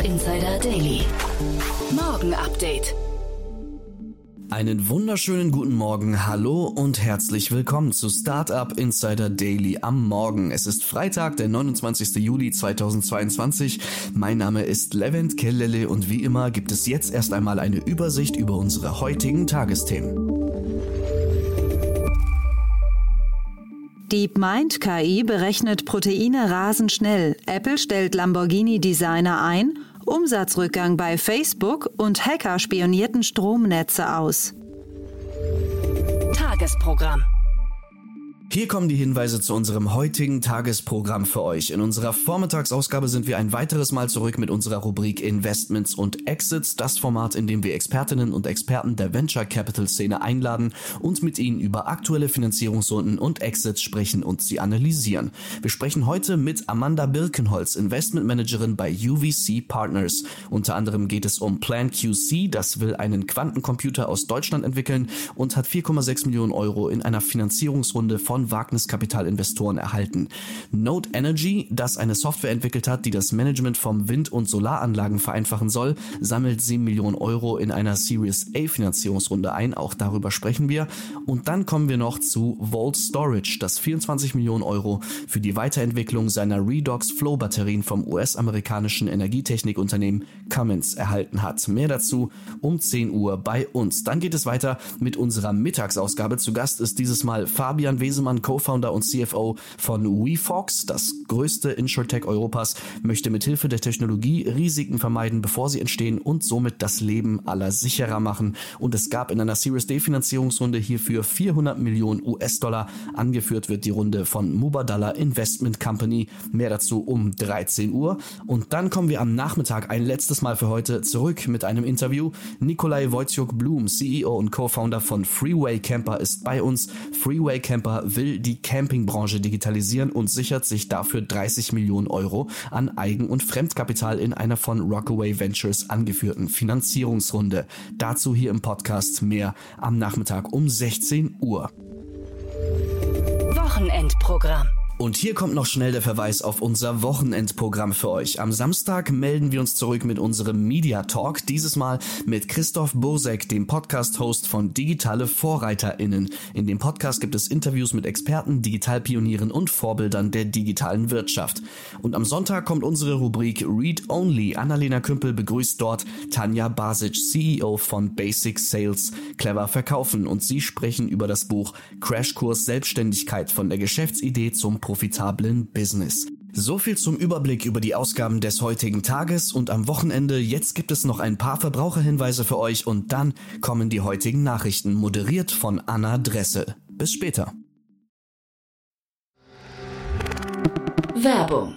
Startup Insider Daily. Morgen Update. Einen wunderschönen guten Morgen, hallo und herzlich willkommen zu Startup Insider Daily am Morgen. Es ist Freitag, der 29. Juli 2022. Mein Name ist Levent Kellele und wie immer gibt es jetzt erst einmal eine Übersicht über unsere heutigen Tagesthemen. DeepMind KI berechnet Proteine rasend schnell. Apple stellt Lamborghini Designer ein Umsatzrückgang bei Facebook und Hacker spionierten Stromnetze aus. Tagesprogramm. Hier kommen die Hinweise zu unserem heutigen Tagesprogramm für euch. In unserer Vormittagsausgabe sind wir ein weiteres Mal zurück mit unserer Rubrik Investments und Exits, das Format, in dem wir Expertinnen und Experten der Venture Capital Szene einladen und mit ihnen über aktuelle Finanzierungsrunden und Exits sprechen und sie analysieren. Wir sprechen heute mit Amanda Birkenholz, Investmentmanagerin bei UVC Partners. Unter anderem geht es um Plan QC, das will einen Quantencomputer aus Deutschland entwickeln und hat 4,6 Millionen Euro in einer Finanzierungsrunde von von Wagniskapitalinvestoren erhalten. Node Energy, das eine Software entwickelt hat, die das Management von Wind- und Solaranlagen vereinfachen soll, sammelt 7 Millionen Euro in einer Series A Finanzierungsrunde ein. Auch darüber sprechen wir. Und dann kommen wir noch zu Volt Storage, das 24 Millionen Euro für die Weiterentwicklung seiner Redox Flow Batterien vom US-amerikanischen Energietechnikunternehmen Cummins erhalten hat. Mehr dazu um 10 Uhr bei uns. Dann geht es weiter mit unserer Mittagsausgabe. Zu Gast ist dieses Mal Fabian Wesemann Hausemann, Co-Founder und CFO von WeFox, das größte Insurtech Europas, möchte mithilfe der Technologie Risiken vermeiden, bevor sie entstehen und somit das Leben aller sicherer machen. Und es gab in einer Series D Finanzierungsrunde hierfür 400 Millionen US-Dollar. Angeführt wird die Runde von Mubadala Investment Company. Mehr dazu um 13 Uhr. Und dann kommen wir am Nachmittag ein letztes Mal für heute zurück mit einem Interview. Nikolai Wojciuk Blum, CEO und Co-Founder von Freeway Camper, ist bei uns. Freeway Camper will die Campingbranche digitalisieren und sichert sich dafür 30 Millionen Euro an Eigen- und Fremdkapital in einer von Rockaway Ventures angeführten Finanzierungsrunde. Dazu hier im Podcast mehr am Nachmittag um 16 Uhr. Wochenendprogramm. Und hier kommt noch schnell der Verweis auf unser Wochenendprogramm für euch. Am Samstag melden wir uns zurück mit unserem Media Talk, dieses Mal mit Christoph Bursek, dem Podcast-Host von Digitale VorreiterInnen. In dem Podcast gibt es Interviews mit Experten, Digitalpionieren und Vorbildern der digitalen Wirtschaft. Und am Sonntag kommt unsere Rubrik Read Only. Annalena Kümpel begrüßt dort Tanja Basic, CEO von Basic Sales, Clever Verkaufen und sie sprechen über das Buch Crashkurs Selbstständigkeit von der Geschäftsidee zum profitablen Business. So viel zum Überblick über die Ausgaben des heutigen Tages und am Wochenende. Jetzt gibt es noch ein paar Verbraucherhinweise für euch und dann kommen die heutigen Nachrichten, moderiert von Anna Dressel. Bis später. Werbung.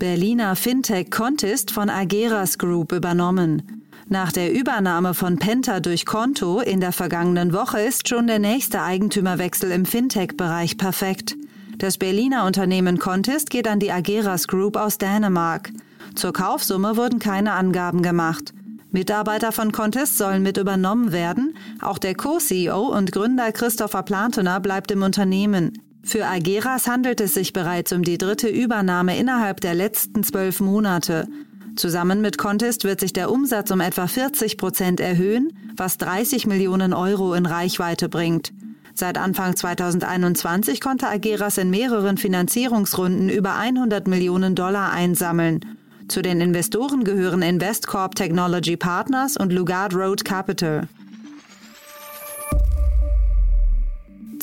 Berliner Fintech Contest von Ageras Group übernommen. Nach der Übernahme von Penta durch Konto in der vergangenen Woche ist schon der nächste Eigentümerwechsel im Fintech-Bereich perfekt. Das Berliner Unternehmen Contest geht an die Ageras Group aus Dänemark. Zur Kaufsumme wurden keine Angaben gemacht. Mitarbeiter von Contest sollen mit übernommen werden. Auch der Co-CEO und Gründer Christopher Plantener bleibt im Unternehmen. Für Ageras handelt es sich bereits um die dritte Übernahme innerhalb der letzten zwölf Monate. Zusammen mit Contest wird sich der Umsatz um etwa 40 Prozent erhöhen, was 30 Millionen Euro in Reichweite bringt. Seit Anfang 2021 konnte Ageras in mehreren Finanzierungsrunden über 100 Millionen Dollar einsammeln. Zu den Investoren gehören Investcorp Technology Partners und Lugard Road Capital.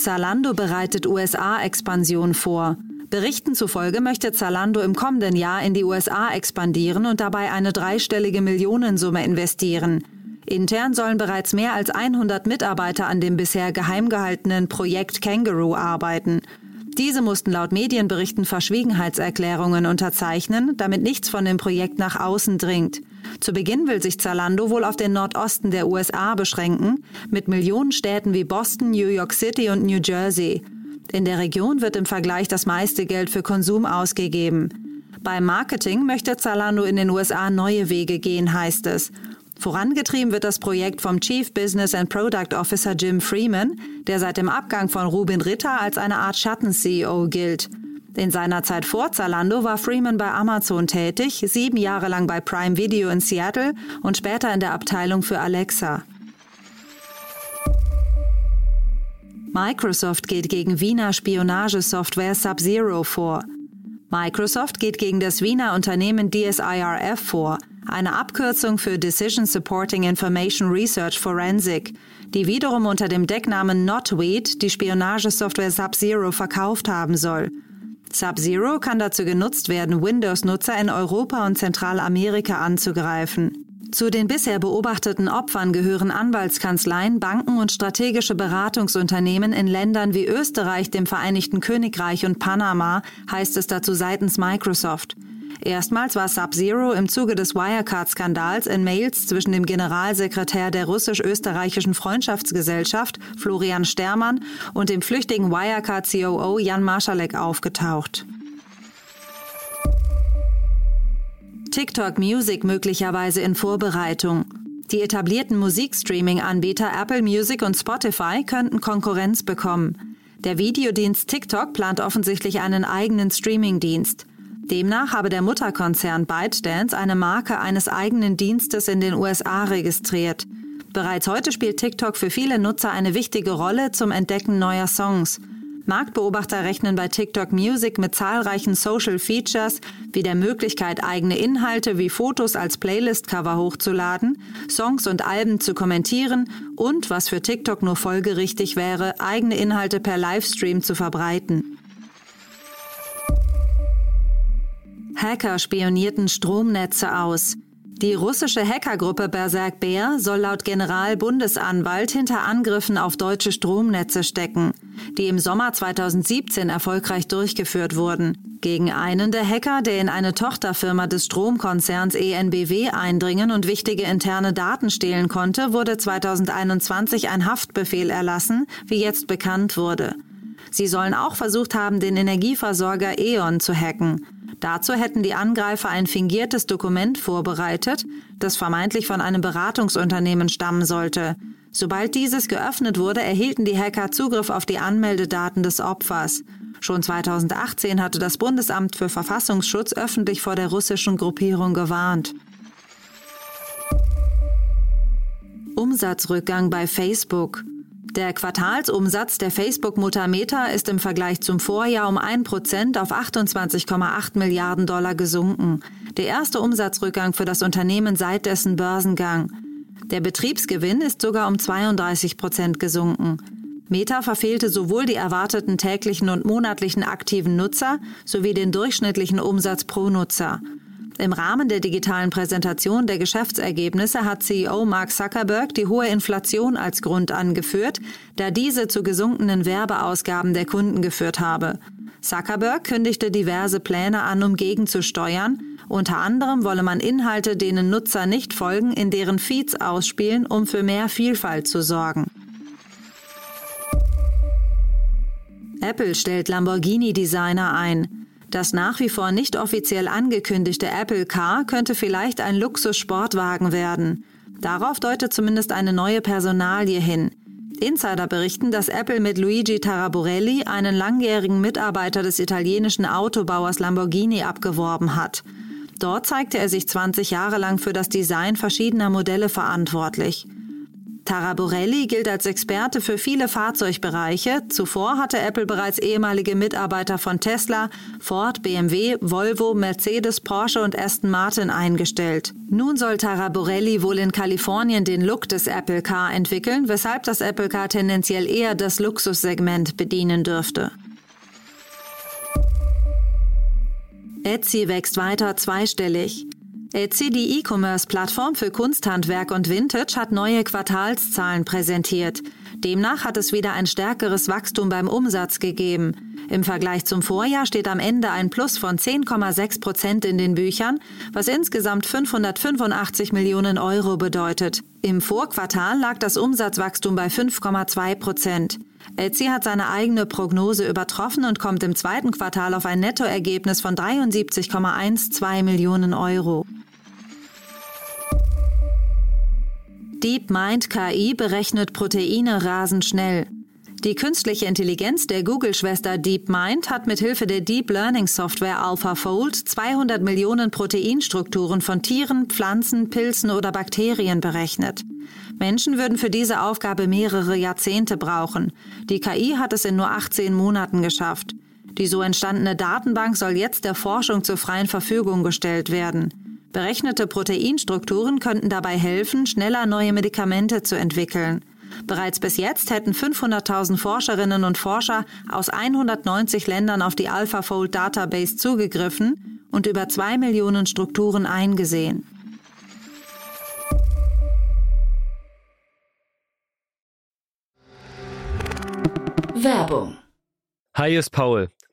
Zalando bereitet USA-Expansion vor. Berichten zufolge möchte Zalando im kommenden Jahr in die USA expandieren und dabei eine dreistellige Millionensumme investieren. Intern sollen bereits mehr als 100 Mitarbeiter an dem bisher geheim gehaltenen Projekt Kangaroo arbeiten. Diese mussten laut Medienberichten Verschwiegenheitserklärungen unterzeichnen, damit nichts von dem Projekt nach außen dringt. Zu Beginn will sich Zalando wohl auf den Nordosten der USA beschränken, mit Millionenstädten wie Boston, New York City und New Jersey. In der Region wird im Vergleich das meiste Geld für Konsum ausgegeben. Beim Marketing möchte Zalando in den USA neue Wege gehen, heißt es. Vorangetrieben wird das Projekt vom Chief Business and Product Officer Jim Freeman, der seit dem Abgang von Rubin Ritter als eine Art Schatten-CEO gilt. In seiner Zeit vor Zalando war Freeman bei Amazon tätig, sieben Jahre lang bei Prime Video in Seattle und später in der Abteilung für Alexa. Microsoft geht gegen Wiener Spionagesoftware Sub-Zero vor. Microsoft geht gegen das Wiener Unternehmen DSIRF vor, eine Abkürzung für Decision Supporting Information Research Forensic, die wiederum unter dem Decknamen Notweed die Spionagesoftware Sub-Zero verkauft haben soll. Sub-Zero kann dazu genutzt werden, Windows-Nutzer in Europa und Zentralamerika anzugreifen. Zu den bisher beobachteten Opfern gehören Anwaltskanzleien, Banken und strategische Beratungsunternehmen in Ländern wie Österreich, dem Vereinigten Königreich und Panama, heißt es dazu seitens Microsoft. Erstmals war Sub-Zero im Zuge des Wirecard-Skandals in Mails zwischen dem Generalsekretär der russisch-österreichischen Freundschaftsgesellschaft, Florian Stermann, und dem flüchtigen Wirecard-COO Jan Marschalek aufgetaucht. TikTok Music möglicherweise in Vorbereitung. Die etablierten Musikstreaming-Anbieter Apple Music und Spotify könnten Konkurrenz bekommen. Der Videodienst TikTok plant offensichtlich einen eigenen Streaming-Dienst. Demnach habe der Mutterkonzern ByteDance eine Marke eines eigenen Dienstes in den USA registriert. Bereits heute spielt TikTok für viele Nutzer eine wichtige Rolle zum Entdecken neuer Songs. Marktbeobachter rechnen bei TikTok Music mit zahlreichen Social Features wie der Möglichkeit, eigene Inhalte wie Fotos als Playlist-Cover hochzuladen, Songs und Alben zu kommentieren und, was für TikTok nur folgerichtig wäre, eigene Inhalte per Livestream zu verbreiten. Hacker spionierten Stromnetze aus. Die russische Hackergruppe Berserk Bär soll laut Generalbundesanwalt hinter Angriffen auf deutsche Stromnetze stecken, die im Sommer 2017 erfolgreich durchgeführt wurden. Gegen einen der Hacker, der in eine Tochterfirma des Stromkonzerns ENBW eindringen und wichtige interne Daten stehlen konnte, wurde 2021 ein Haftbefehl erlassen, wie jetzt bekannt wurde. Sie sollen auch versucht haben, den Energieversorger E.ON zu hacken. Dazu hätten die Angreifer ein fingiertes Dokument vorbereitet, das vermeintlich von einem Beratungsunternehmen stammen sollte. Sobald dieses geöffnet wurde, erhielten die Hacker Zugriff auf die Anmeldedaten des Opfers. Schon 2018 hatte das Bundesamt für Verfassungsschutz öffentlich vor der russischen Gruppierung gewarnt. Umsatzrückgang bei Facebook. Der Quartalsumsatz der Facebook-Mutter Meta ist im Vergleich zum Vorjahr um 1% auf 28,8 Milliarden Dollar gesunken. Der erste Umsatzrückgang für das Unternehmen seit dessen Börsengang. Der Betriebsgewinn ist sogar um 32 Prozent gesunken. Meta verfehlte sowohl die erwarteten täglichen und monatlichen aktiven Nutzer sowie den durchschnittlichen Umsatz pro Nutzer. Im Rahmen der digitalen Präsentation der Geschäftsergebnisse hat CEO Mark Zuckerberg die hohe Inflation als Grund angeführt, da diese zu gesunkenen Werbeausgaben der Kunden geführt habe. Zuckerberg kündigte diverse Pläne an, um gegenzusteuern. Unter anderem wolle man Inhalte, denen Nutzer nicht folgen, in deren Feeds ausspielen, um für mehr Vielfalt zu sorgen. Apple stellt Lamborghini-Designer ein. Das nach wie vor nicht offiziell angekündigte Apple Car könnte vielleicht ein Luxus-Sportwagen werden. Darauf deutet zumindest eine neue Personalie hin. Insider berichten, dass Apple mit Luigi Taraborelli einen langjährigen Mitarbeiter des italienischen Autobauers Lamborghini abgeworben hat. Dort zeigte er sich 20 Jahre lang für das Design verschiedener Modelle verantwortlich. Taraborelli gilt als Experte für viele Fahrzeugbereiche. Zuvor hatte Apple bereits ehemalige Mitarbeiter von Tesla, Ford, BMW, Volvo, Mercedes, Porsche und Aston Martin eingestellt. Nun soll Taraborelli wohl in Kalifornien den Look des Apple Car entwickeln, weshalb das Apple Car tendenziell eher das Luxussegment bedienen dürfte. Etsy wächst weiter zweistellig. Etsy, die E-Commerce-Plattform für Kunsthandwerk und Vintage, hat neue Quartalszahlen präsentiert. Demnach hat es wieder ein stärkeres Wachstum beim Umsatz gegeben. Im Vergleich zum Vorjahr steht am Ende ein Plus von 10,6 Prozent in den Büchern, was insgesamt 585 Millionen Euro bedeutet. Im Vorquartal lag das Umsatzwachstum bei 5,2 Prozent. Etsy hat seine eigene Prognose übertroffen und kommt im zweiten Quartal auf ein Nettoergebnis von 73,12 Millionen Euro. DeepMind KI berechnet Proteine rasend schnell. Die künstliche Intelligenz der Google-Schwester DeepMind hat mit Hilfe der Deep Learning Software AlphaFold 200 Millionen Proteinstrukturen von Tieren, Pflanzen, Pilzen oder Bakterien berechnet. Menschen würden für diese Aufgabe mehrere Jahrzehnte brauchen. Die KI hat es in nur 18 Monaten geschafft. Die so entstandene Datenbank soll jetzt der Forschung zur freien Verfügung gestellt werden. Berechnete Proteinstrukturen könnten dabei helfen, schneller neue Medikamente zu entwickeln. Bereits bis jetzt hätten 500.000 Forscherinnen und Forscher aus 190 Ländern auf die AlphaFold Database zugegriffen und über zwei Millionen Strukturen eingesehen. Werbung. Hi, ist Paul.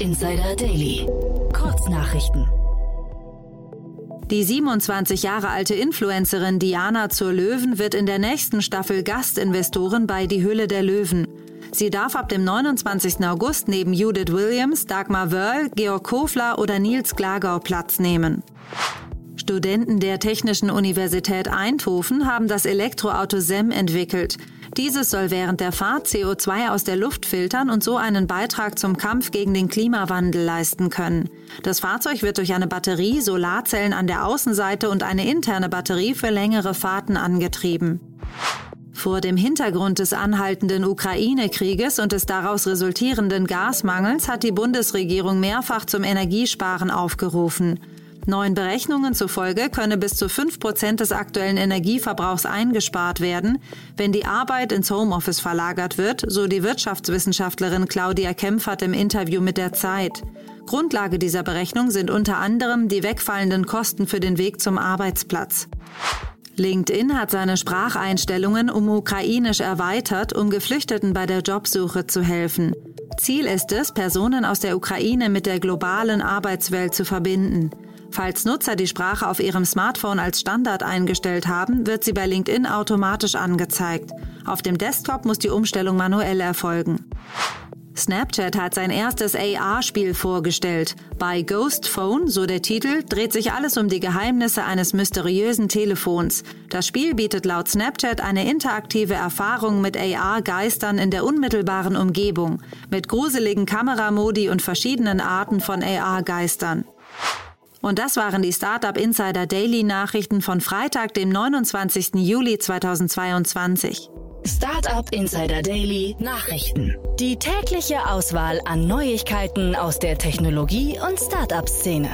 Insider Daily. Kurznachrichten. Die 27 Jahre alte Influencerin Diana zur Löwen wird in der nächsten Staffel Gastinvestorin bei Die Hülle der Löwen. Sie darf ab dem 29. August neben Judith Williams, Dagmar Wörl, Georg Kofler oder Nils Glagau Platz nehmen. Studenten der Technischen Universität Eindhoven haben das Elektroauto SEM entwickelt. Dieses soll während der Fahrt CO2 aus der Luft filtern und so einen Beitrag zum Kampf gegen den Klimawandel leisten können. Das Fahrzeug wird durch eine Batterie, Solarzellen an der Außenseite und eine interne Batterie für längere Fahrten angetrieben. Vor dem Hintergrund des anhaltenden Ukraine-Krieges und des daraus resultierenden Gasmangels hat die Bundesregierung mehrfach zum Energiesparen aufgerufen. Neuen Berechnungen zufolge könne bis zu 5 Prozent des aktuellen Energieverbrauchs eingespart werden, wenn die Arbeit ins Homeoffice verlagert wird, so die Wirtschaftswissenschaftlerin Claudia Kempfert im Interview mit der Zeit. Grundlage dieser Berechnung sind unter anderem die wegfallenden Kosten für den Weg zum Arbeitsplatz. LinkedIn hat seine Spracheinstellungen um Ukrainisch erweitert, um Geflüchteten bei der Jobsuche zu helfen. Ziel ist es, Personen aus der Ukraine mit der globalen Arbeitswelt zu verbinden. Falls Nutzer die Sprache auf ihrem Smartphone als Standard eingestellt haben, wird sie bei LinkedIn automatisch angezeigt. Auf dem Desktop muss die Umstellung manuell erfolgen. Snapchat hat sein erstes AR-Spiel vorgestellt. Bei Ghost Phone, so der Titel, dreht sich alles um die Geheimnisse eines mysteriösen Telefons. Das Spiel bietet laut Snapchat eine interaktive Erfahrung mit AR-Geistern in der unmittelbaren Umgebung, mit gruseligen Kameramodi und verschiedenen Arten von AR-Geistern. Und das waren die Startup Insider Daily Nachrichten von Freitag, dem 29. Juli 2022. Startup Insider Daily Nachrichten. Die tägliche Auswahl an Neuigkeiten aus der Technologie- und Startup-Szene.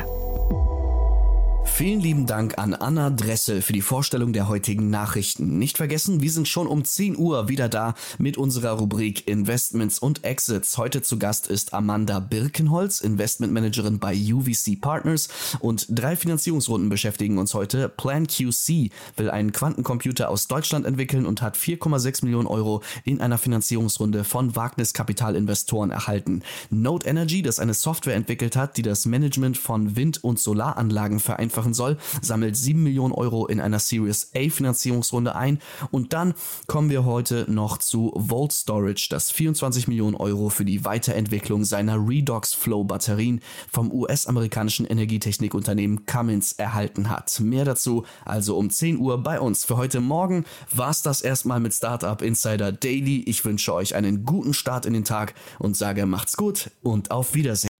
Vielen lieben Dank an Anna Dressel für die Vorstellung der heutigen Nachrichten. Nicht vergessen, wir sind schon um 10 Uhr wieder da mit unserer Rubrik Investments und Exits. Heute zu Gast ist Amanda Birkenholz, Investmentmanagerin bei UVC Partners und drei Finanzierungsrunden beschäftigen uns heute. Plan QC will einen Quantencomputer aus Deutschland entwickeln und hat 4,6 Millionen Euro in einer Finanzierungsrunde von Wagniskapitalinvestoren erhalten. Node Energy, das eine Software entwickelt hat, die das Management von Wind- und Solaranlagen vereinfachen soll, sammelt 7 Millionen Euro in einer Series A Finanzierungsrunde ein. Und dann kommen wir heute noch zu Volt Storage, das 24 Millionen Euro für die Weiterentwicklung seiner Redox Flow Batterien vom US-amerikanischen Energietechnikunternehmen Cummins erhalten hat. Mehr dazu also um 10 Uhr bei uns. Für heute Morgen war es das erstmal mit Startup Insider Daily. Ich wünsche euch einen guten Start in den Tag und sage macht's gut und auf Wiedersehen.